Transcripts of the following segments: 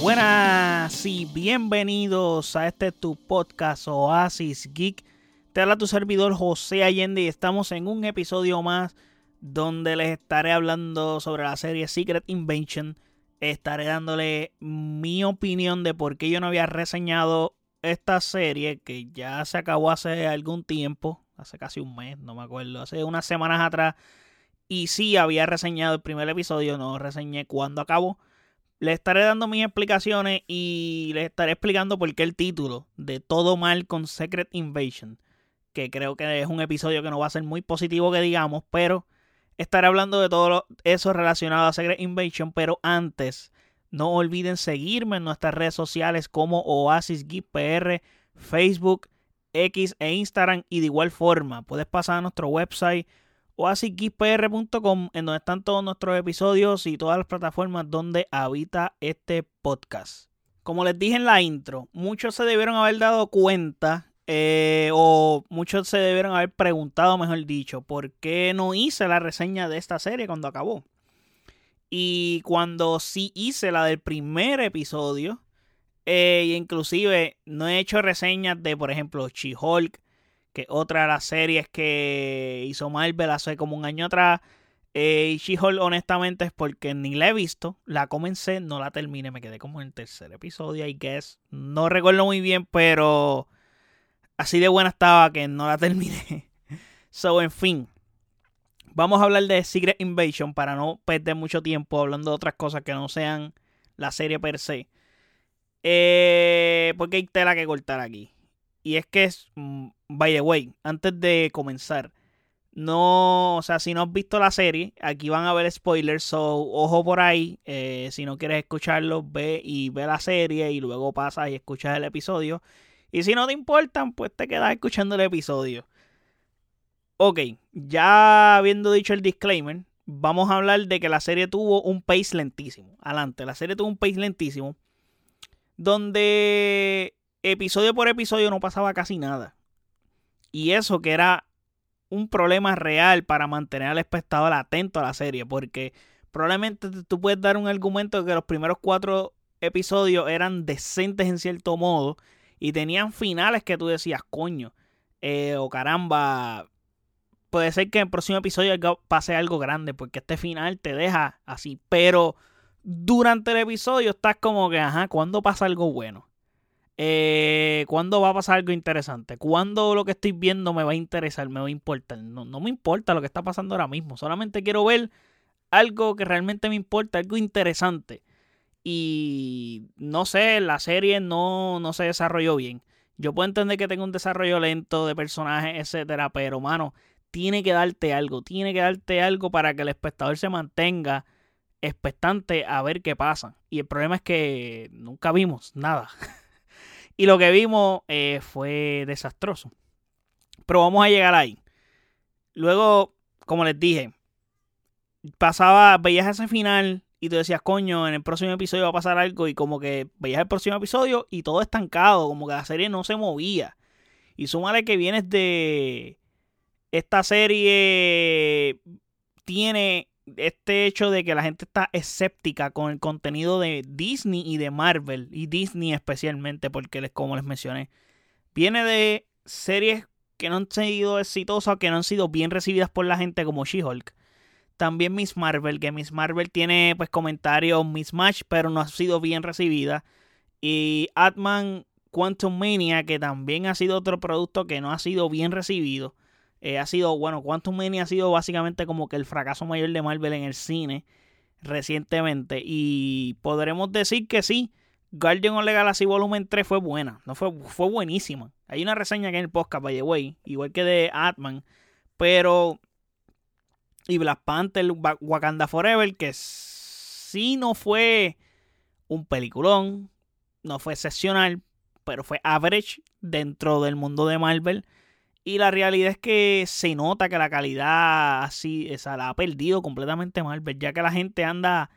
Buenas y bienvenidos a este tu podcast Oasis Geek. Te habla tu servidor José Allende y estamos en un episodio más donde les estaré hablando sobre la serie Secret Invention. Estaré dándole mi opinión de por qué yo no había reseñado esta serie que ya se acabó hace algún tiempo, hace casi un mes, no me acuerdo, hace unas semanas atrás. Y sí había reseñado el primer episodio, no reseñé cuando acabó. Le estaré dando mis explicaciones y les estaré explicando por qué el título de Todo Mal con Secret Invasion, que creo que es un episodio que no va a ser muy positivo que digamos, pero estaré hablando de todo eso relacionado a Secret Invasion, pero antes no olviden seguirme en nuestras redes sociales como Oasis PR, Facebook, X e Instagram. Y de igual forma puedes pasar a nuestro website oasisgeekpr.com en donde están todos nuestros episodios y todas las plataformas donde habita este podcast. Como les dije en la intro, muchos se debieron haber dado cuenta eh, o muchos se debieron haber preguntado, mejor dicho, por qué no hice la reseña de esta serie cuando acabó. Y cuando sí hice la del primer episodio, eh, inclusive no he hecho reseñas de, por ejemplo, She-Hulk, que otra de las series que hizo Marvel hace como un año atrás. Eh, She-Hulk, honestamente, es porque ni la he visto. La comencé, no la terminé. Me quedé como en el tercer episodio, I guess. No recuerdo muy bien, pero así de buena estaba que no la terminé. so, en fin. Vamos a hablar de Secret Invasion para no perder mucho tiempo hablando de otras cosas que no sean la serie per se. Eh, porque hay tela que cortar aquí. Y es que es, mm, by the way, antes de comenzar, no, o sea, si no has visto la serie, aquí van a ver spoilers, so ojo por ahí. Eh, si no quieres escucharlo, ve y ve la serie y luego pasas y escuchas el episodio. Y si no te importan, pues te quedas escuchando el episodio. Ok, ya habiendo dicho el disclaimer, vamos a hablar de que la serie tuvo un pace lentísimo. Adelante, la serie tuvo un pace lentísimo. Donde episodio por episodio no pasaba casi nada. Y eso que era un problema real para mantener al espectador atento a la serie, porque probablemente tú puedes dar un argumento de que los primeros cuatro episodios eran decentes en cierto modo y tenían finales que tú decías, coño, eh, o caramba, puede ser que en el próximo episodio pase algo grande, porque este final te deja así, pero durante el episodio estás como que, ajá, ¿cuándo pasa algo bueno? Eh, ¿Cuándo va a pasar algo interesante? ¿Cuándo lo que estoy viendo me va a interesar? ¿Me va a importar? No, no me importa lo que está pasando ahora mismo. Solamente quiero ver algo que realmente me importa, algo interesante. Y no sé, la serie no, no se desarrolló bien. Yo puedo entender que tenga un desarrollo lento de personajes, etcétera, pero mano, tiene que darte algo, tiene que darte algo para que el espectador se mantenga expectante a ver qué pasa. Y el problema es que nunca vimos nada. Y lo que vimos eh, fue desastroso. Pero vamos a llegar ahí. Luego, como les dije, pasaba, veías ese final y tú decías, coño, en el próximo episodio va a pasar algo. Y como que veías el próximo episodio y todo estancado, como que la serie no se movía. Y súmale que vienes de. Esta serie tiene este hecho de que la gente está escéptica con el contenido de Disney y de Marvel, y Disney especialmente, porque les, como les mencioné, viene de series que no han sido exitosas que no han sido bien recibidas por la gente como She-Hulk. También Miss Marvel, que Miss Marvel tiene pues comentarios mismatch, pero no ha sido bien recibida. Y Atman Quantum Mania, que también ha sido otro producto que no ha sido bien recibido. Eh, ha sido, bueno, Quantum Mania ha sido básicamente como que el fracaso mayor de Marvel en el cine recientemente. Y podremos decir que sí, Guardian of the Galaxy Volumen 3 fue buena, no fue, fue buenísima. Hay una reseña que en el podcast, by the way, igual que de Atman, pero... Y Black Panther, Wakanda Forever, que sí no fue un peliculón, no fue excepcional, pero fue average dentro del mundo de Marvel. Y la realidad es que se nota que la calidad así, esa la ha perdido completamente Marvel, ya que la gente anda,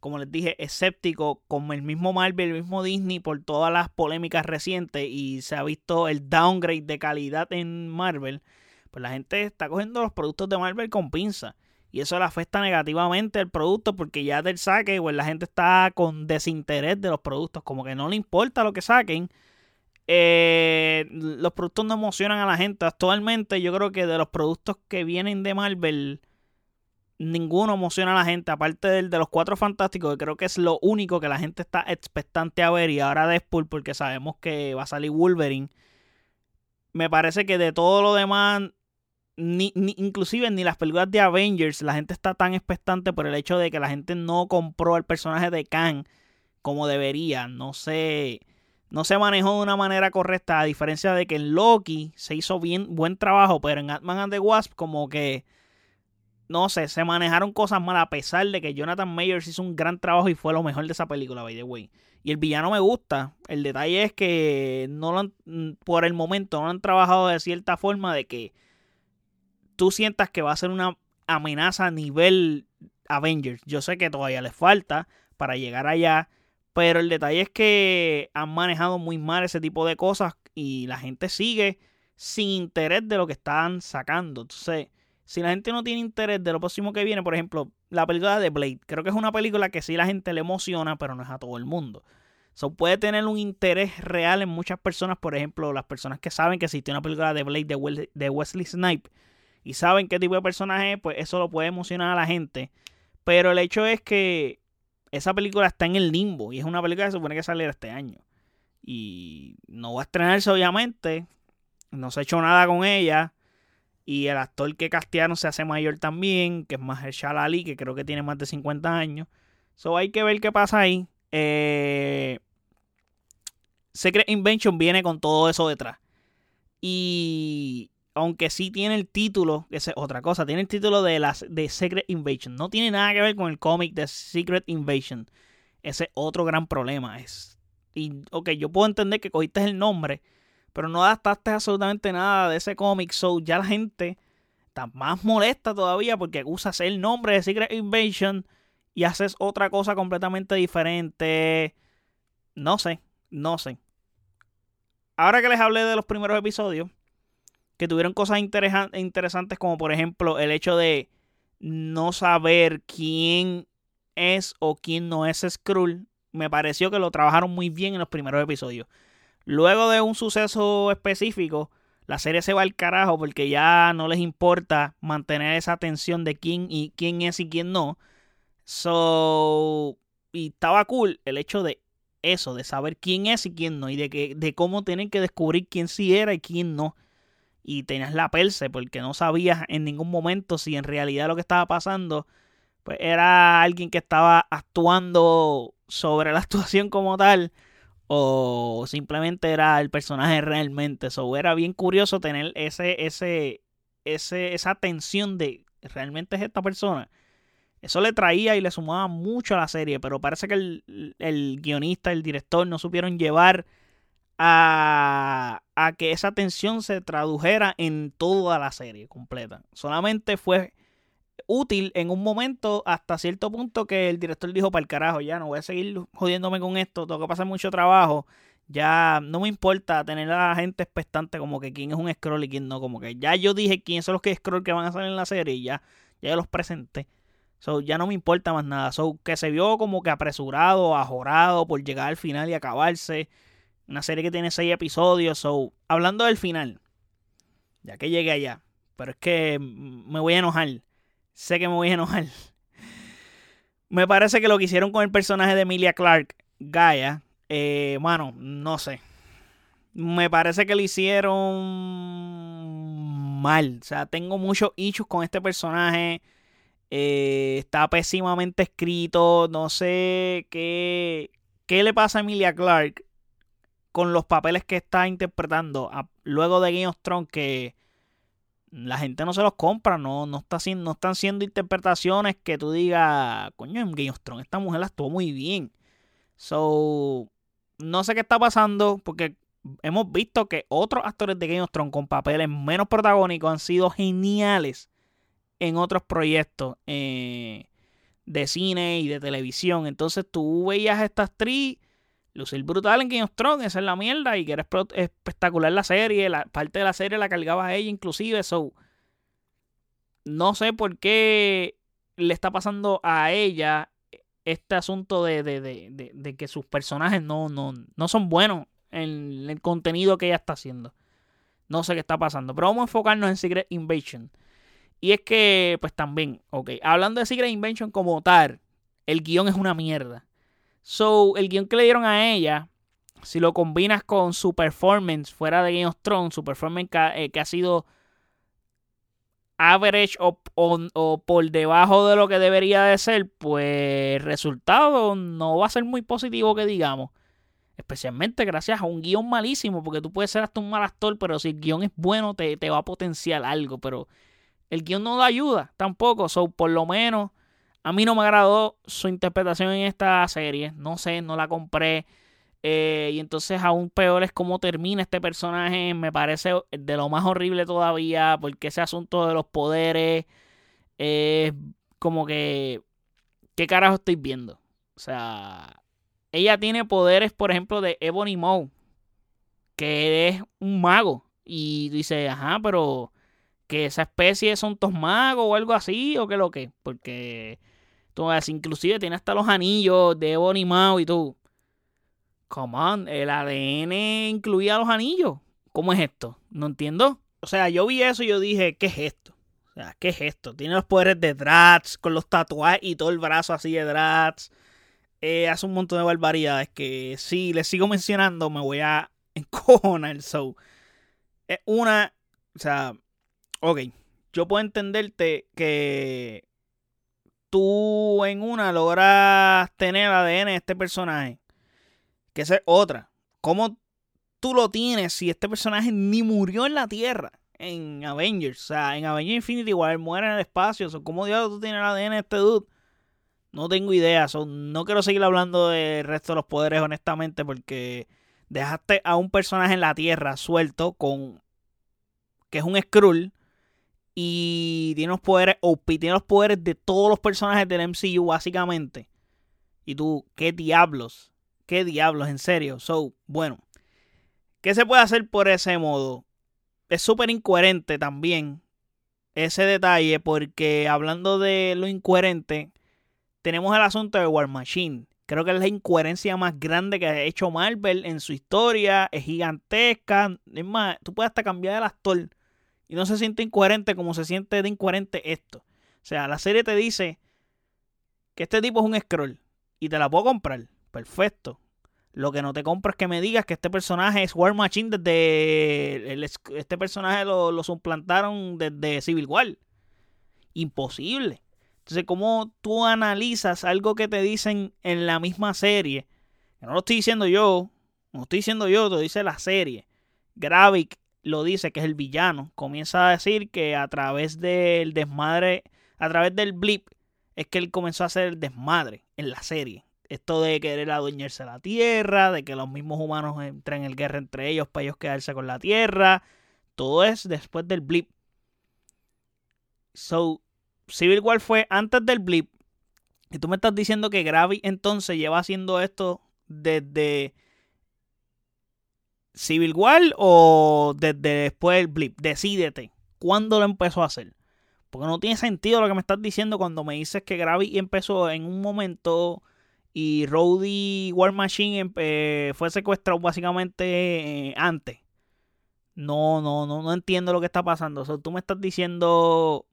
como les dije, escéptico con el mismo Marvel, el mismo Disney por todas las polémicas recientes y se ha visto el downgrade de calidad en Marvel. Pues la gente está cogiendo los productos de Marvel con pinza. Y eso le afecta negativamente al producto porque ya del saque, pues la gente está con desinterés de los productos, como que no le importa lo que saquen. Eh, los productos no emocionan a la gente. Actualmente yo creo que de los productos que vienen de Marvel, ninguno emociona a la gente, aparte del de los cuatro fantásticos, que creo que es lo único que la gente está expectante a ver. Y ahora Deadpool, porque sabemos que va a salir Wolverine. Me parece que de todo lo demás ni, inclusive ni las películas de Avengers, la gente está tan expectante por el hecho de que la gente no compró al personaje de Kang como debería. No se, no se manejó de una manera correcta, a diferencia de que en Loki se hizo bien, buen trabajo, pero en Ant-Man and the Wasp como que, no sé, se manejaron cosas mal a pesar de que Jonathan Mayers hizo un gran trabajo y fue lo mejor de esa película, by the way. Y el villano me gusta. El detalle es que no lo han, por el momento no han trabajado de cierta forma de que tú sientas que va a ser una amenaza a nivel Avengers. Yo sé que todavía les falta para llegar allá, pero el detalle es que han manejado muy mal ese tipo de cosas y la gente sigue sin interés de lo que están sacando. Entonces, si la gente no tiene interés de lo próximo que viene, por ejemplo, la película de Blade, creo que es una película que sí la gente le emociona, pero no es a todo el mundo. So, puede tener un interés real en muchas personas, por ejemplo, las personas que saben que existe una película de Blade de Wesley Snipes y saben qué tipo de personaje es, pues eso lo puede emocionar a la gente. Pero el hecho es que esa película está en el limbo y es una película que se supone que salir este año. Y no va a estrenarse, obviamente. No se ha hecho nada con ella. Y el actor que castearon se hace mayor también, que es Mahershala Ali, que creo que tiene más de 50 años. So hay que ver qué pasa ahí. Eh, Secret Invention viene con todo eso detrás. Y aunque sí tiene el título, esa es otra cosa, tiene el título de, las, de Secret Invasion. No tiene nada que ver con el cómic de Secret Invasion. Ese es otro gran problema. Es, y, ok, yo puedo entender que cogiste el nombre, pero no adaptaste absolutamente nada de ese cómic. So ya la gente está más molesta todavía porque usas el nombre de Secret Invasion y haces otra cosa completamente diferente. No sé, no sé. Ahora que les hablé de los primeros episodios, que tuvieron cosas interesantes como por ejemplo el hecho de no saber quién es o quién no es Skrull. Me pareció que lo trabajaron muy bien en los primeros episodios. Luego de un suceso específico, la serie se va al carajo porque ya no les importa mantener esa tensión de quién y quién es y quién no. So, y estaba cool el hecho de eso, de saber quién es y quién no, y de que de cómo tienen que descubrir quién sí era y quién no y tenías la perse porque no sabías en ningún momento si en realidad lo que estaba pasando pues era alguien que estaba actuando sobre la actuación como tal o simplemente era el personaje realmente. Eso era bien curioso tener ese, ese, ese, esa tensión de realmente es esta persona. Eso le traía y le sumaba mucho a la serie, pero parece que el, el guionista, el director no supieron llevar a, que esa tensión se tradujera en toda la serie completa. Solamente fue útil en un momento hasta cierto punto que el director dijo para el carajo, ya no voy a seguir jodiéndome con esto, tengo que pasar mucho trabajo. Ya no me importa tener a la gente expectante como que quién es un scroll y quién no, como que ya yo dije quién son los que scroll que van a salir en la serie y ya, ya los presenté. So, ya no me importa más nada. So, que se vio como que apresurado, ajorado por llegar al final y acabarse. Una serie que tiene seis episodios. So, hablando del final, ya que llegué allá, pero es que me voy a enojar. Sé que me voy a enojar. Me parece que lo que hicieron con el personaje de Emilia Clark, Gaia, eh, mano, no sé. Me parece que lo hicieron mal. O sea, tengo muchos issues con este personaje. Eh, está pésimamente escrito. No sé qué, qué le pasa a Emilia Clark con los papeles que está interpretando luego de Game of Thrones que la gente no se los compra, no, no, está, no están siendo interpretaciones que tú digas, coño, en Game of Thrones esta mujer la estuvo muy bien. So, no sé qué está pasando porque hemos visto que otros actores de Game of Thrones con papeles menos protagónicos han sido geniales en otros proyectos eh, de cine y de televisión. Entonces tú veías a esta actriz lucir brutal en Game of Thrones, esa es la mierda, y que era espectacular la serie, la parte de la serie la cargaba a ella inclusive, so no sé por qué le está pasando a ella este asunto de, de, de, de que sus personajes no, no, no son buenos en el contenido que ella está haciendo. No sé qué está pasando. Pero vamos a enfocarnos en Secret Invasion. Y es que, pues también, ok, hablando de Secret Invasion como tal, el guion es una mierda. So, el guion que le dieron a ella, si lo combinas con su performance fuera de Game of Thrones, su performance que, eh, que ha sido average o, o, por debajo de lo que debería de ser, pues el resultado no va a ser muy positivo que digamos. Especialmente gracias a un guion malísimo, porque tú puedes ser hasta un mal actor, pero si el guion es bueno te, te va a potenciar algo, pero el guion no da ayuda tampoco, so por lo menos a mí no me agradó su interpretación en esta serie, no sé, no la compré. Eh, y entonces aún peor es cómo termina este personaje. Me parece de lo más horrible todavía. Porque ese asunto de los poderes. Es como que. ¿Qué carajo estoy viendo? O sea. Ella tiene poderes, por ejemplo, de Ebony Maw. Que es un mago. Y dice, ajá, pero. Que esa especie son todos magos o algo así. O qué lo que. Porque. Tú inclusive tiene hasta los anillos de Ebony Maw y tú. Come on, el ADN incluía los anillos. ¿Cómo es esto? No entiendo. O sea, yo vi eso y yo dije, ¿qué es esto? O sea, ¿qué es esto? Tiene los poderes de Drats, con los tatuajes y todo el brazo así de Drats. Eh, hace un montón de barbaridades que si les sigo mencionando me voy a encojonar. So, es una, o sea, ok, yo puedo entenderte que tú en una logras tener el ADN de este personaje que esa es otra. ¿Cómo tú lo tienes si este personaje ni murió en la Tierra? En Avengers. O sea, en Avengers Infinity War muere en el espacio. O ¿Cómo diablos tú tienes el ADN de este dude? No tengo idea. no quiero seguir hablando del resto de los poderes, honestamente, porque dejaste a un personaje en la Tierra suelto con. que es un Skrull. Y tiene los poderes OP, tiene los poderes de todos los personajes del MCU, básicamente. Y tú, ¿qué diablos? ¿Qué diablos? En serio. So, bueno. ¿Qué se puede hacer por ese modo? Es súper incoherente también ese detalle porque hablando de lo incoherente, tenemos el asunto de War Machine. Creo que es la incoherencia más grande que ha hecho Marvel en su historia. Es gigantesca. Es más, tú puedes hasta cambiar el actor. Y no se siente incoherente como se siente de incoherente esto. O sea, la serie te dice que este tipo es un scroll. Y te la puedo comprar. Perfecto. Lo que no te compro es que me digas que este personaje es War Machine desde. este personaje lo, lo suplantaron desde Civil War. Imposible. Entonces, ¿cómo tú analizas algo que te dicen en la misma serie? Que no lo estoy diciendo yo. No lo estoy diciendo yo, te dice la serie. Gravik lo dice que es el villano. Comienza a decir que a través del desmadre. A través del blip. Es que él comenzó a hacer el desmadre en la serie. Esto de querer adueñarse la tierra, de que los mismos humanos entren en guerra entre ellos para ellos quedarse con la tierra. Todo es después del blip. So, Civil War fue antes del blip. Y tú me estás diciendo que Gravi entonces lleva haciendo esto desde Civil War o desde después del blip. Decídete. ¿Cuándo lo empezó a hacer? Porque no tiene sentido lo que me estás diciendo cuando me dices que Gravi empezó en un momento y Rowdy War Machine eh, fue secuestrado básicamente eh, antes. No, no, no, no entiendo lo que está pasando. So, tú me estás diciendo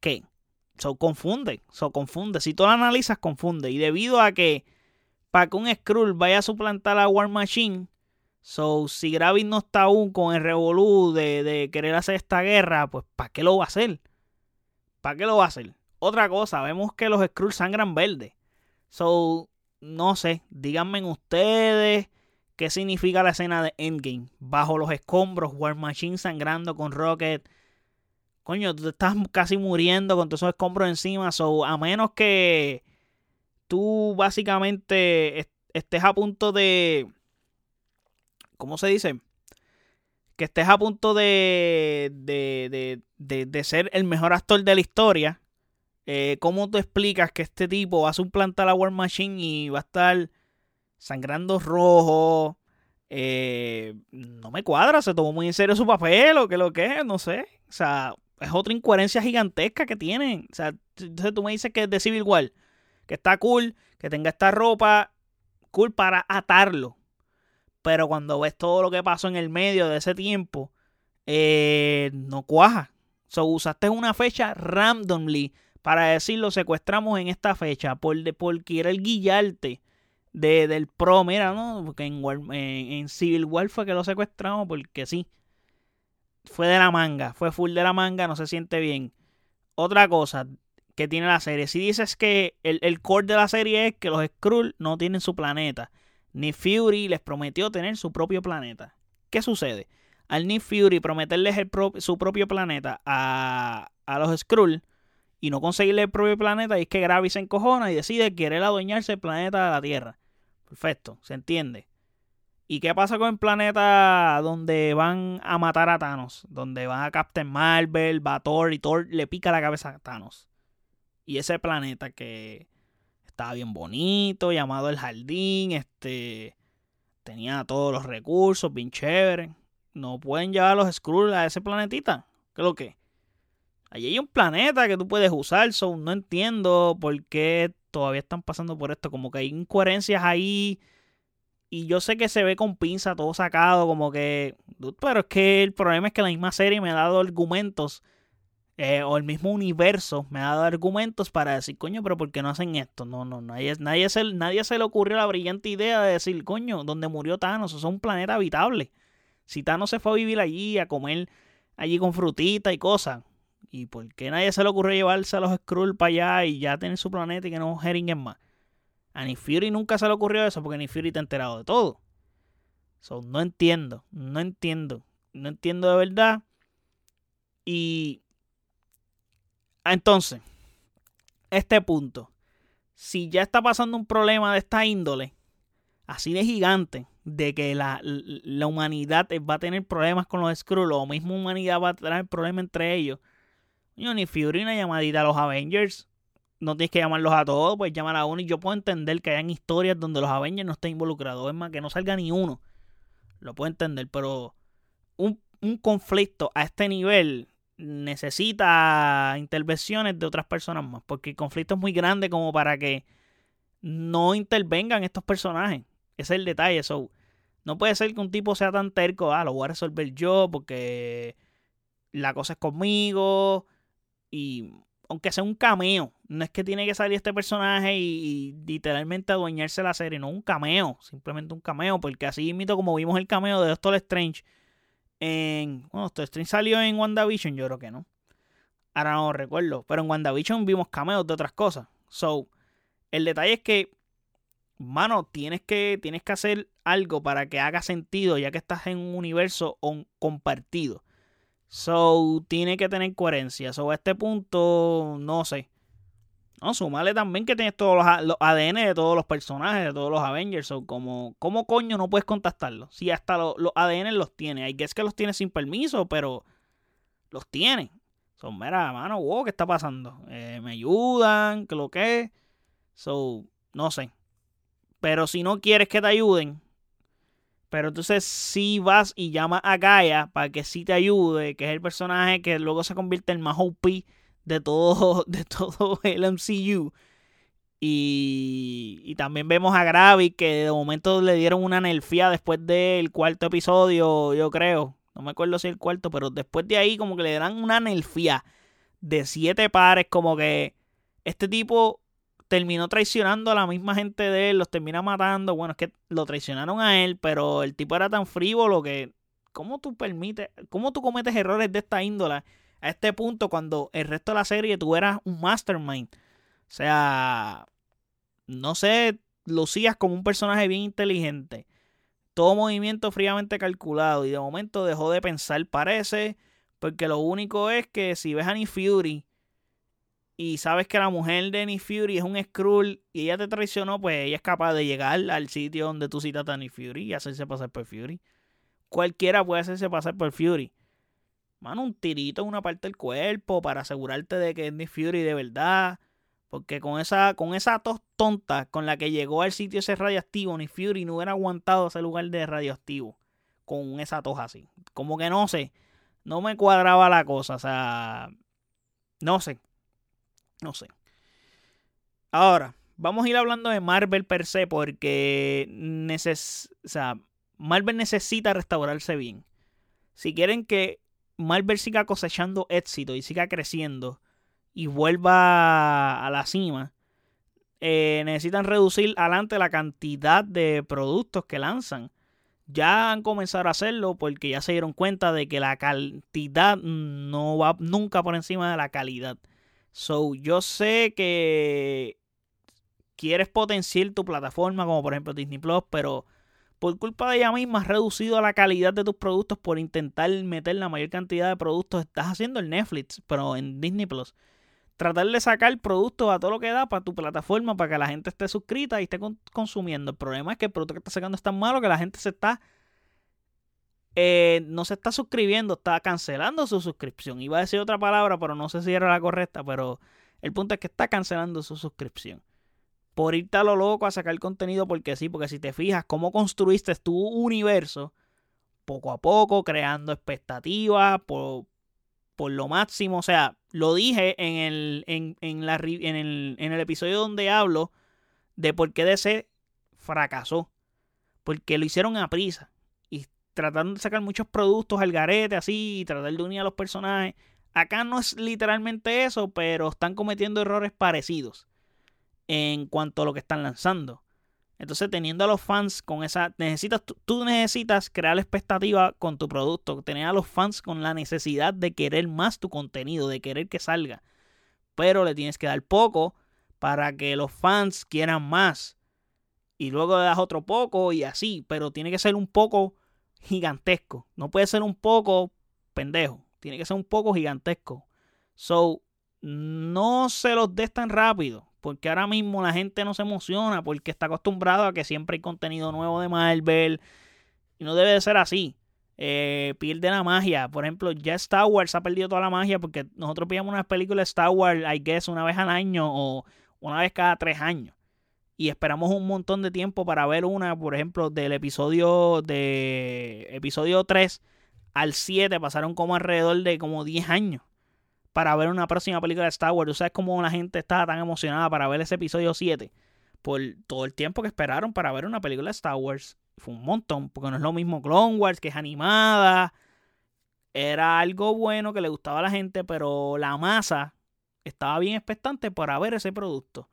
que so, confunde, so, confunde. Si tú lo analizas, confunde. Y debido a que para que un Skrull vaya a suplantar a War Machine, so, si Gravis no está aún con el revolú de, de querer hacer esta guerra, pues ¿para qué lo va a hacer? ¿Para qué lo va a hacer? Otra cosa, vemos que los Skrulls sangran verde. So, no sé, díganme ustedes qué significa la escena de Endgame. Bajo los escombros, War Machine sangrando con Rocket. Coño, tú estás casi muriendo con todos esos escombros encima. So, a menos que tú básicamente estés a punto de. ¿Cómo se dice? Que estés a punto de, de, de, de, ser el mejor actor de la historia eh, ¿Cómo tú explicas que este tipo va a suplantar a War Machine y va a estar sangrando rojo? Eh, no me cuadra, se tomó muy en serio su papel o qué lo que es, no sé. O sea, es otra incoherencia gigantesca que tienen. O sea, entonces tú me dices que es de Civil que está cool, que tenga esta ropa, cool para atarlo. Pero cuando ves todo lo que pasó en el medio de ese tiempo, eh, no cuaja. So, usaste una fecha randomly para decir lo secuestramos en esta fecha por, por querer guillarte de, del pro. Mira, ¿no? Porque en, en, Civil War fue que lo secuestramos porque sí. Fue de la manga, fue full de la manga, no se siente bien. Otra cosa que tiene la serie, si dices que el, el core de la serie es que los Skrull no tienen su planeta. Ni Fury les prometió tener su propio planeta. ¿Qué sucede? Al Nick Fury prometerles su propio planeta a, a los Skrull y no conseguirle el propio planeta, y es que Gravi se encojona y decide querer adueñarse del planeta de la Tierra. Perfecto, se entiende. ¿Y qué pasa con el planeta donde van a matar a Thanos? Donde van a Captain Marvel, va y Thor le pica la cabeza a Thanos. Y ese planeta que estaba bien bonito, llamado el jardín, este tenía todos los recursos, bien chévere. No pueden llevar los Skrulls a ese planetita. ¿Qué es lo que? Allí hay un planeta que tú puedes usar, so no entiendo por qué todavía están pasando por esto. Como que hay incoherencias ahí. Y yo sé que se ve con pinza todo sacado, como que. Pero es que el problema es que la misma serie me ha dado argumentos. Eh, o el mismo universo me ha dado argumentos para decir, coño, pero ¿por qué no hacen esto? No, no, nadie, nadie, se, nadie se le ocurrió la brillante idea de decir, coño, donde murió Thanos, eso es un planeta habitable. Si Thanos se fue a vivir allí, a comer allí con frutita y cosas, ¿Y por qué nadie se le ocurrió llevarse a los Skrull para allá y ya tener su planeta y que no jeringuen más? A ni Fury nunca se le ocurrió eso porque ni Fury te ha enterado de todo. So, no entiendo, no entiendo, no entiendo de verdad. Y entonces, este punto, si ya está pasando un problema de esta índole, así de gigante, de que la, la humanidad va a tener problemas con los Skrull, o misma humanidad va a tener problemas entre ellos, ni Fury una llamadita a los Avengers. No tienes que llamarlos a todos, pues llamar a uno. Y yo puedo entender que hayan historias donde los Avengers no estén involucrados. Es más, que no salga ni uno. Lo puedo entender, pero un, un conflicto a este nivel necesita intervenciones de otras personas más. Porque el conflicto es muy grande como para que no intervengan estos personajes. Ese es el detalle. So, no puede ser que un tipo sea tan terco, ah, lo voy a resolver yo porque la cosa es conmigo, y aunque sea un cameo, no es que tiene que salir este personaje y, literalmente adueñarse la serie, no un cameo, simplemente un cameo, porque así mito como vimos el cameo de Doctor Strange en. Bueno, Doctor Strange salió en WandaVision, yo creo que no. Ahora no recuerdo, pero en WandaVision vimos cameos de otras cosas. So, el detalle es que, mano, tienes que, tienes que hacer algo para que haga sentido, ya que estás en un universo compartido. So, tiene que tener coherencia. So, a este punto, no sé. No, sumale también que tienes todos los, ADN de todos los personajes, de todos los Avengers. So, como, ¿Cómo coño no puedes contactarlos? Si hasta los, ADN los tiene. Hay que es que los tiene sin permiso, pero los tiene. Son, mera, mano, wow, ¿qué está pasando? Eh, ¿Me ayudan? ¿Qué lo que? So, no sé. Pero si no quieres que te ayuden, pero entonces si vas y llamas a Gaia para que sí te ayude, que es el personaje que luego se convierte en más OP de todo, de todo el MCU. Y, y también vemos a Gravi que de momento le dieron una nerfia después del cuarto episodio, yo creo. No me acuerdo si el cuarto, pero después de ahí como que le dan una nerfia de siete pares, como que este tipo terminó traicionando a la misma gente de él, los termina matando. Bueno, es que lo traicionaron a él, pero el tipo era tan frívolo que. ¿Cómo tú permites, cómo tú cometes errores de esta índola a este punto cuando el resto de la serie tú eras un mastermind? O sea, no sé, lucías como un personaje bien inteligente. Todo movimiento fríamente calculado y de momento dejó de pensar, parece, porque lo único es que si ves a Nick Fury y sabes que la mujer de Nick Fury es un Skrull y ella te traicionó, pues ella es capaz de llegar al sitio donde tú citas a Nick Fury y hacerse pasar por Fury. Cualquiera puede hacerse pasar por Fury. Mano, un tirito en una parte del cuerpo para asegurarte de que es Nick Fury de verdad. Porque con esa, con esa tos tonta con la que llegó al sitio ese radioactivo, Nick Fury no hubiera aguantado ese lugar de radioactivo. Con esa tos así. Como que no sé. no me cuadraba la cosa. O sea, no sé. No sé. Ahora, vamos a ir hablando de Marvel per se porque neces o sea, Marvel necesita restaurarse bien. Si quieren que Marvel siga cosechando éxito y siga creciendo y vuelva a la cima, eh, necesitan reducir adelante la cantidad de productos que lanzan. Ya han comenzado a hacerlo porque ya se dieron cuenta de que la cantidad no va nunca por encima de la calidad. So, yo sé que quieres potenciar tu plataforma, como por ejemplo Disney Plus, pero por culpa de ella misma has reducido la calidad de tus productos por intentar meter la mayor cantidad de productos. Estás haciendo el Netflix, pero en Disney Plus. Tratar de sacar productos a todo lo que da para tu plataforma, para que la gente esté suscrita y esté consumiendo. El problema es que el producto que estás sacando es tan malo que la gente se está eh, no se está suscribiendo, está cancelando su suscripción. Iba a decir otra palabra, pero no sé si era la correcta, pero el punto es que está cancelando su suscripción. Por irte a lo loco a sacar contenido porque sí, porque si te fijas cómo construiste tu universo, poco a poco, creando expectativas por, por lo máximo. O sea, lo dije en el, en, en, la, en, el, en el episodio donde hablo de por qué DC fracasó. Porque lo hicieron a prisa tratando de sacar muchos productos al garete así y tratar de unir a los personajes. Acá no es literalmente eso, pero están cometiendo errores parecidos en cuanto a lo que están lanzando. Entonces, teniendo a los fans con esa. Necesitas, tú necesitas crear expectativa con tu producto. Tener a los fans con la necesidad de querer más tu contenido, de querer que salga. Pero le tienes que dar poco para que los fans quieran más. Y luego le das otro poco y así. Pero tiene que ser un poco gigantesco. No puede ser un poco pendejo. Tiene que ser un poco gigantesco. So, no se los des tan rápido. Porque ahora mismo la gente no se emociona. Porque está acostumbrado a que siempre hay contenido nuevo de Marvel. Y no debe de ser así. Eh, pierde la magia. Por ejemplo, ya Star Wars ha perdido toda la magia. Porque nosotros pillamos una película de Star Wars, I guess, una vez al año. O una vez cada tres años y esperamos un montón de tiempo para ver una, por ejemplo, del episodio de episodio 3 al 7 pasaron como alrededor de como 10 años para ver una próxima película de Star Wars. ¿Tú sabes cómo la gente estaba tan emocionada para ver ese episodio 7? Por todo el tiempo que esperaron para ver una película de Star Wars. Fue un montón, porque no es lo mismo Clone Wars, que es animada. Era algo bueno que le gustaba a la gente, pero la masa estaba bien expectante para ver ese producto. O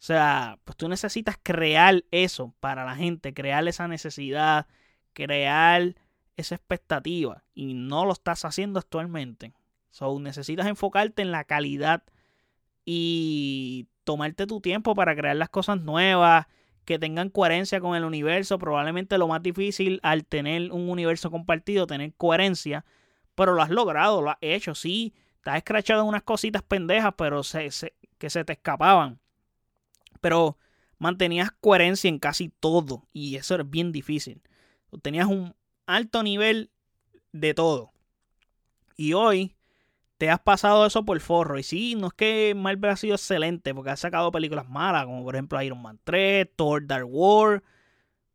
sea, pues tú necesitas crear eso para la gente, crear esa necesidad, crear esa expectativa y no lo estás haciendo actualmente. So, necesitas enfocarte en la calidad y tomarte tu tiempo para crear las cosas nuevas que tengan coherencia con el universo. Probablemente lo más difícil al tener un universo compartido, tener coherencia, pero lo has logrado, lo has hecho. Sí, estás escrachado en unas cositas pendejas, pero se, que se te escapaban pero mantenías coherencia en casi todo y eso era bien difícil. Tenías un alto nivel de todo. Y hoy te has pasado eso por forro. Y sí, no es que Marvel ha sido excelente porque ha sacado películas malas, como por ejemplo Iron Man 3, Thor Dark War.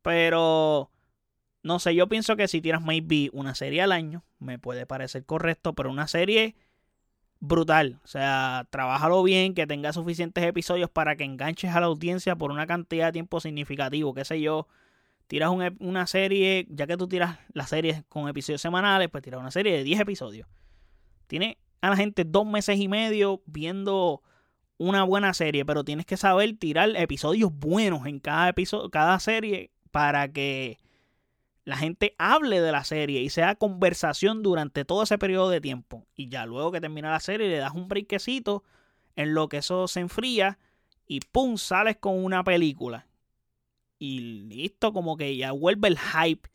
Pero no sé, yo pienso que si tiras maybe una serie al año, me puede parecer correcto, pero una serie brutal. O sea, trabájalo bien, que tenga suficientes episodios para que enganches a la audiencia por una cantidad de tiempo significativo. Qué sé yo, tiras una serie, ya que tú tiras las series con episodios semanales, pues tiras una serie de 10 episodios. Tiene a la gente dos meses y medio viendo una buena serie, pero tienes que saber tirar episodios buenos en cada episodio, cada serie para que la gente hable de la serie y sea conversación durante todo ese periodo de tiempo. Y ya luego que termina la serie le das un brequecito en lo que eso se enfría y ¡pum! sales con una película. Y listo, como que ya vuelve el hype.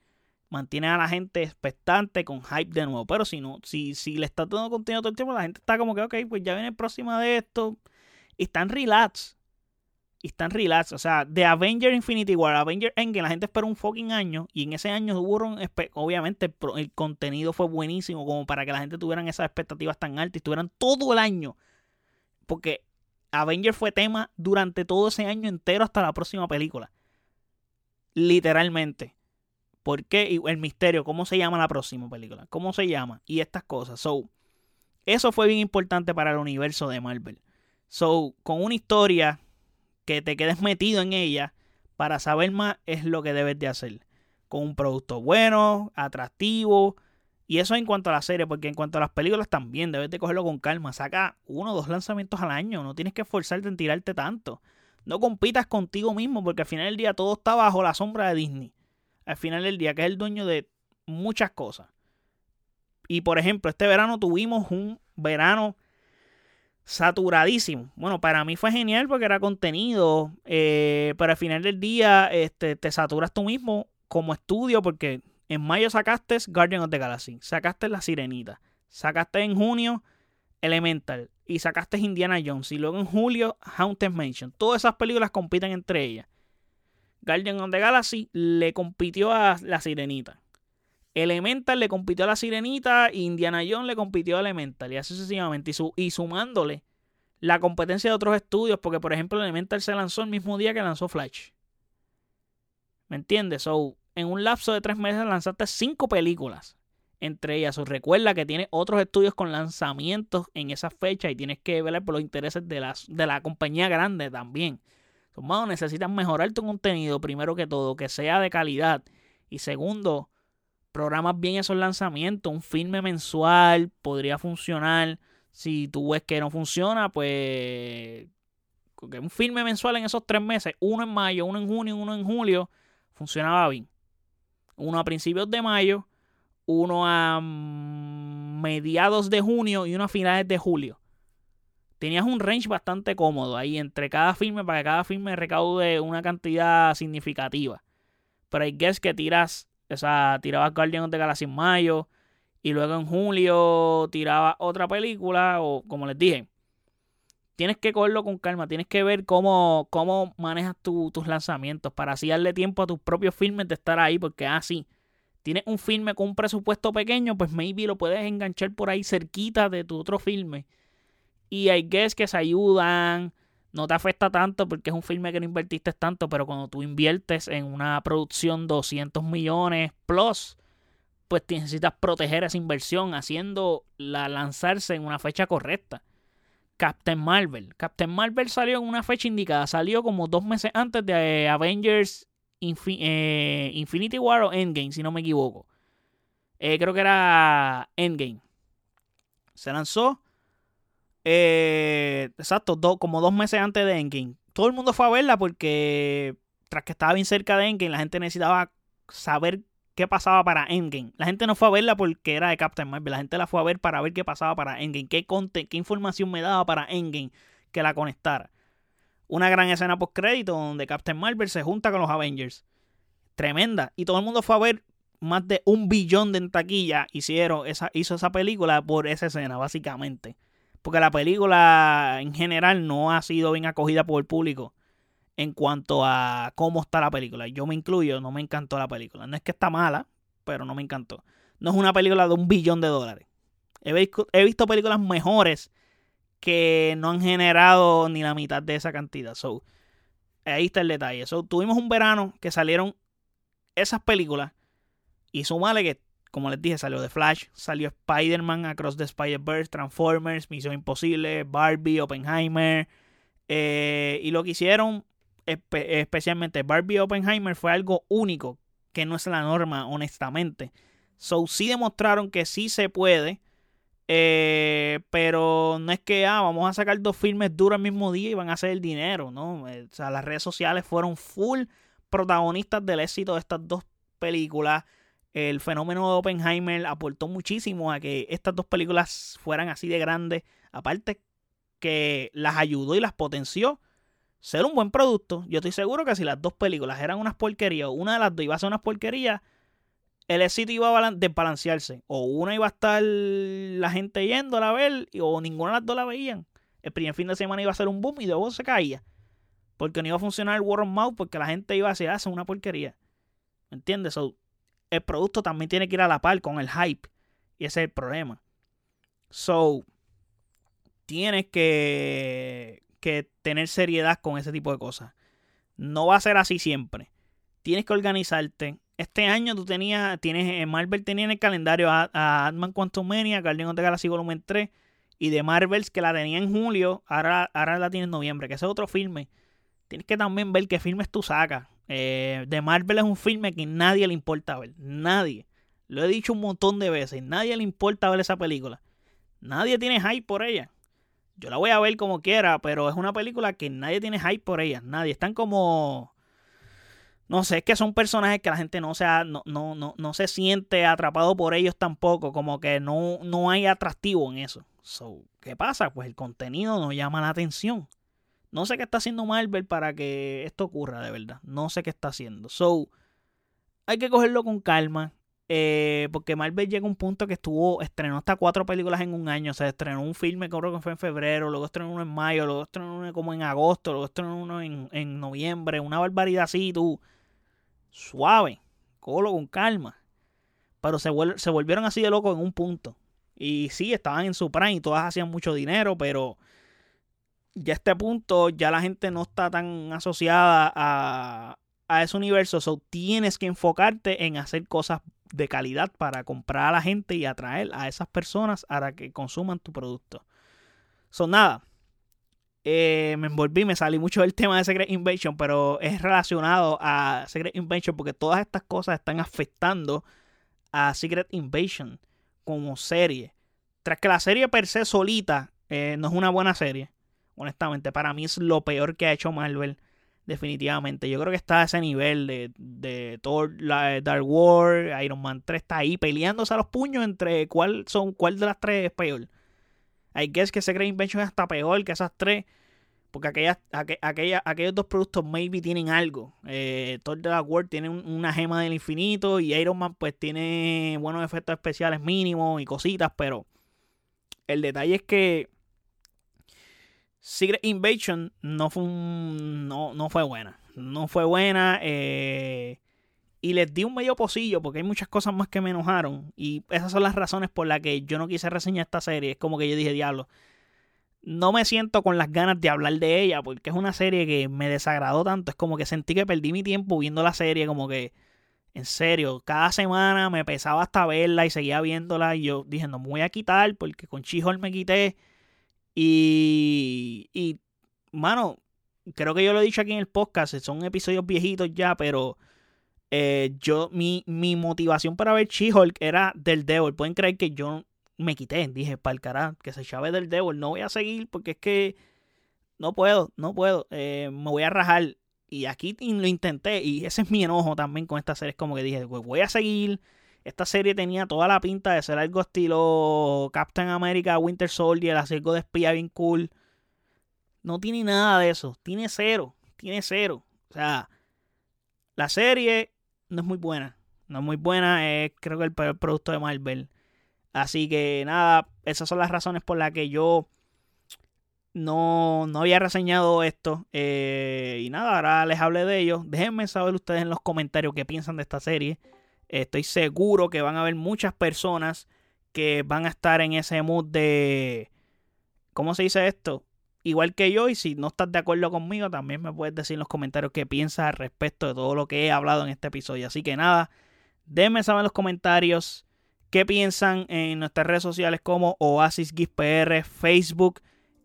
Mantiene a la gente expectante con hype de nuevo. Pero si no, si, si le está dando contenido todo el tiempo, la gente está como que, ok, pues ya viene próxima de esto. Y están relax y están relax. O sea, de Avenger Infinity War, Avenger Endgame, la gente espera un fucking año. Y en ese año hubo, obviamente, el contenido fue buenísimo como para que la gente tuvieran esas expectativas tan altas y estuvieran todo el año. Porque Avenger fue tema durante todo ese año entero hasta la próxima película. Literalmente. ¿Por qué? Y el misterio, ¿cómo se llama la próxima película? ¿Cómo se llama? Y estas cosas. So, eso fue bien importante para el universo de Marvel. So, con una historia que te quedes metido en ella para saber más es lo que debes de hacer. Con un producto bueno, atractivo. Y eso en cuanto a la serie, porque en cuanto a las películas también debes de cogerlo con calma. Saca uno o dos lanzamientos al año. No tienes que esforzarte en tirarte tanto. No compitas contigo mismo, porque al final del día todo está bajo la sombra de Disney. Al final del día, que es el dueño de muchas cosas. Y por ejemplo, este verano tuvimos un verano saturadísimo. Bueno, para mí fue genial porque era contenido, eh, pero al final del día este, te saturas tú mismo como estudio porque en mayo sacaste Guardian of the Galaxy, sacaste La Sirenita, sacaste en junio Elemental y sacaste Indiana Jones y luego en julio Haunted Mansion. Todas esas películas compiten entre ellas. Guardian of the Galaxy le compitió a La Sirenita. Elemental le compitió a la Sirenita, Indiana Jones le compitió a Elemental, y así sucesivamente. Y, sumándole la competencia de otros estudios, porque por ejemplo Elemental se lanzó el mismo día que lanzó Flash. ¿Me entiendes? So, en un lapso de tres meses lanzaste cinco películas. Entre ellas, recuerda que tiene otros estudios con lanzamientos en esa fecha y tienes que ver por los intereses de, las, de la compañía grande también. So, necesitas mejorar tu contenido primero que todo, que sea de calidad. Y segundo, programas bien esos lanzamientos. Un filme mensual podría funcionar. Si tú ves que no funciona, pues un filme mensual en esos tres meses, uno en mayo, uno en junio, uno en julio, funcionaba bien. Uno a principios de mayo, uno a mediados de junio y uno a finales de julio. Tenías un range bastante cómodo ahí entre cada filme para que cada filme recaude una cantidad significativa. Pero hay guess que tiras o sea, tiraba Guardian of the Galaxy en mayo. Y luego en julio tiraba otra película. O como les dije. Tienes que cogerlo con calma. Tienes que ver cómo, cómo manejas tus lanzamientos. Para así darle tiempo a tus propios filmes de estar ahí. Porque así. Ah, tienes un filme con un presupuesto pequeño. Pues maybe lo puedes enganchar por ahí cerquita de tu otro filme. Y hay guess que se ayudan no te afecta tanto porque es un filme que no invertiste tanto, pero cuando tú inviertes en una producción 200 millones plus, pues necesitas proteger esa inversión haciendo la lanzarse en una fecha correcta. Captain Marvel. Captain Marvel salió en una fecha indicada, salió como dos meses antes de Avengers eh, Infinity War o Endgame, si no me equivoco. Eh, creo que era Endgame. Se lanzó eh, exacto, como dos meses antes de Endgame. Todo el mundo fue a verla porque tras que estaba bien cerca de Endgame, la gente necesitaba saber qué pasaba para Endgame. La gente no fue a verla porque era de Captain Marvel. La gente la fue a ver para ver qué pasaba para Endgame. Qué, qué información me daba para Endgame que la conectara. Una gran escena post crédito donde Captain Marvel se junta con los Avengers. Tremenda. Y todo el mundo fue a ver más de un billón de taquilla. Hicieron esa, hizo esa película por esa escena, básicamente. Porque la película en general no ha sido bien acogida por el público en cuanto a cómo está la película. Yo me incluyo, no me encantó la película. No es que está mala, pero no me encantó. No es una película de un billón de dólares. He visto, películas mejores que no han generado ni la mitad de esa cantidad. So, ahí está el detalle. So, tuvimos un verano que salieron esas películas y sumale que como les dije, salió The Flash, salió Spider-Man, Across the Spider-Verse, Transformers, Misión Imposible, Barbie, Oppenheimer. Eh, y lo que hicieron, especialmente Barbie y Oppenheimer, fue algo único, que no es la norma, honestamente. So, sí demostraron que sí se puede. Eh, pero no es que ah, vamos a sacar dos filmes duros el mismo día y van a hacer el dinero, ¿no? Eh, o sea, las redes sociales fueron full protagonistas del éxito de estas dos películas el fenómeno de Oppenheimer aportó muchísimo a que estas dos películas fueran así de grandes. Aparte que las ayudó y las potenció ser un buen producto. Yo estoy seguro que si las dos películas eran unas porquerías o una de las dos iba a ser unas porquerías, el éxito iba a desbalancearse. O una iba a estar la gente yendo a ver o ninguna de las dos la veían. El primer fin de semana iba a ser un boom y luego se caía. Porque no iba a funcionar el word of mouth porque la gente iba a decir, ah, una porquería. ¿Me entiendes? El producto también tiene que ir a la par con el hype. Y ese es el problema. So, tienes que, que tener seriedad con ese tipo de cosas. No va a ser así siempre. Tienes que organizarte. este año tú tenías, tienes, Marvel tenía en el calendario a, a Ant-Man Quantumania, Guardian of the Galaxy Volumen 3, y de Marvels que la tenía en julio, ahora, ahora la tiene en noviembre, que ese es otro filme. Tienes que también ver qué filmes tú sacas. Eh, Marvel es un filme que nadie le importa ver, nadie. Lo he dicho un montón de veces, nadie le importa ver esa película. Nadie tiene hype por ella. Yo la voy a ver como quiera, pero es una película que nadie tiene hype por ella. Nadie. Están como no sé, es que son personajes que la gente no, sea, no, no, no, no se siente atrapado por ellos tampoco, como que no, no hay atractivo en eso. So, ¿Qué pasa? Pues el contenido no llama la atención. No sé qué está haciendo Marvel para que esto ocurra, de verdad. No sé qué está haciendo. So, hay que cogerlo con calma. Eh, porque Marvel llega a un punto que estuvo, estrenó hasta cuatro películas en un año. O sea, estrenó un filme creo que fue en febrero, luego estrenó uno en mayo, luego estrenó uno como en agosto, luego estrenó uno en, en noviembre. Una barbaridad así, tú suave, colo con calma. Pero se, se volvieron así de locos en un punto. Y sí, estaban en su prime y todas hacían mucho dinero, pero ya a este punto ya la gente no está tan asociada a, a ese universo. So, tienes que enfocarte en hacer cosas de calidad para comprar a la gente y atraer a esas personas a que consuman tu producto. Son nada. Eh, me envolví, me salí mucho del tema de Secret Invasion, pero es relacionado a Secret Invasion porque todas estas cosas están afectando a Secret Invasion como serie. Tras que la serie per se solita eh, no es una buena serie, honestamente, para mí es lo peor que ha hecho Marvel, definitivamente. Yo creo que está a ese nivel de, de Thor, la, Dark War, Iron Man 3 está ahí peleándose a los puños entre cuál, son, cuál de las tres es peor. I guess que Secret Invention es hasta peor que esas tres. Porque aquellas, aquellos dos productos maybe tienen algo. Eh, Thor de la World tiene una gema del infinito. Y Iron Man pues tiene buenos efectos especiales mínimos y cositas. Pero el detalle es que Secret Invasion no fue no, no fue buena. No fue buena. Eh, y les di un medio pocillo porque hay muchas cosas más que me enojaron. Y esas son las razones por las que yo no quise reseñar esta serie. Es como que yo dije, diablo, no me siento con las ganas de hablar de ella porque es una serie que me desagradó tanto. Es como que sentí que perdí mi tiempo viendo la serie, como que, en serio, cada semana me pesaba hasta verla y seguía viéndola. Y yo dije, no me voy a quitar porque con Chihol me quité. Y, y, mano, creo que yo lo he dicho aquí en el podcast, son episodios viejitos ya, pero eh, yo, mi, mi motivación para ver She-Hulk era del Devil. Pueden creer que yo me quité. Dije, para el carajo, que se chave del Devil. No voy a seguir porque es que no puedo, no puedo. Eh, me voy a rajar. Y aquí lo intenté. Y ese es mi enojo también con esta serie. Es como que dije, pues voy a seguir. Esta serie tenía toda la pinta de ser algo estilo Captain America, Winter Soldier, hacer algo de espía bien cool. No tiene nada de eso. Tiene cero. Tiene cero. O sea, la serie no es muy buena. No es muy buena, es creo que el peor producto de Marvel. Así que nada, esas son las razones por las que yo no, no había reseñado esto. Eh, y nada, ahora les hablé de ello. Déjenme saber ustedes en los comentarios qué piensan de esta serie. Estoy seguro que van a haber muchas personas que van a estar en ese mood de... ¿Cómo se dice esto? igual que yo y si no estás de acuerdo conmigo también me puedes decir en los comentarios qué piensas al respecto de todo lo que he hablado en este episodio. Así que nada, déjenme saber en los comentarios qué piensan en nuestras redes sociales como Oasis PR, Facebook,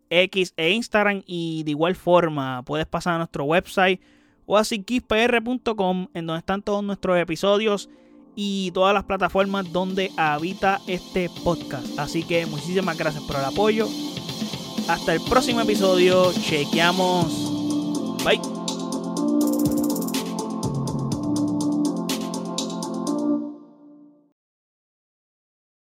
X e Instagram y de igual forma puedes pasar a nuestro website oasisgispr.com en donde están todos nuestros episodios y todas las plataformas donde habita este podcast. Así que muchísimas gracias por el apoyo hasta el próximo episodio. Chequeamos. Bye.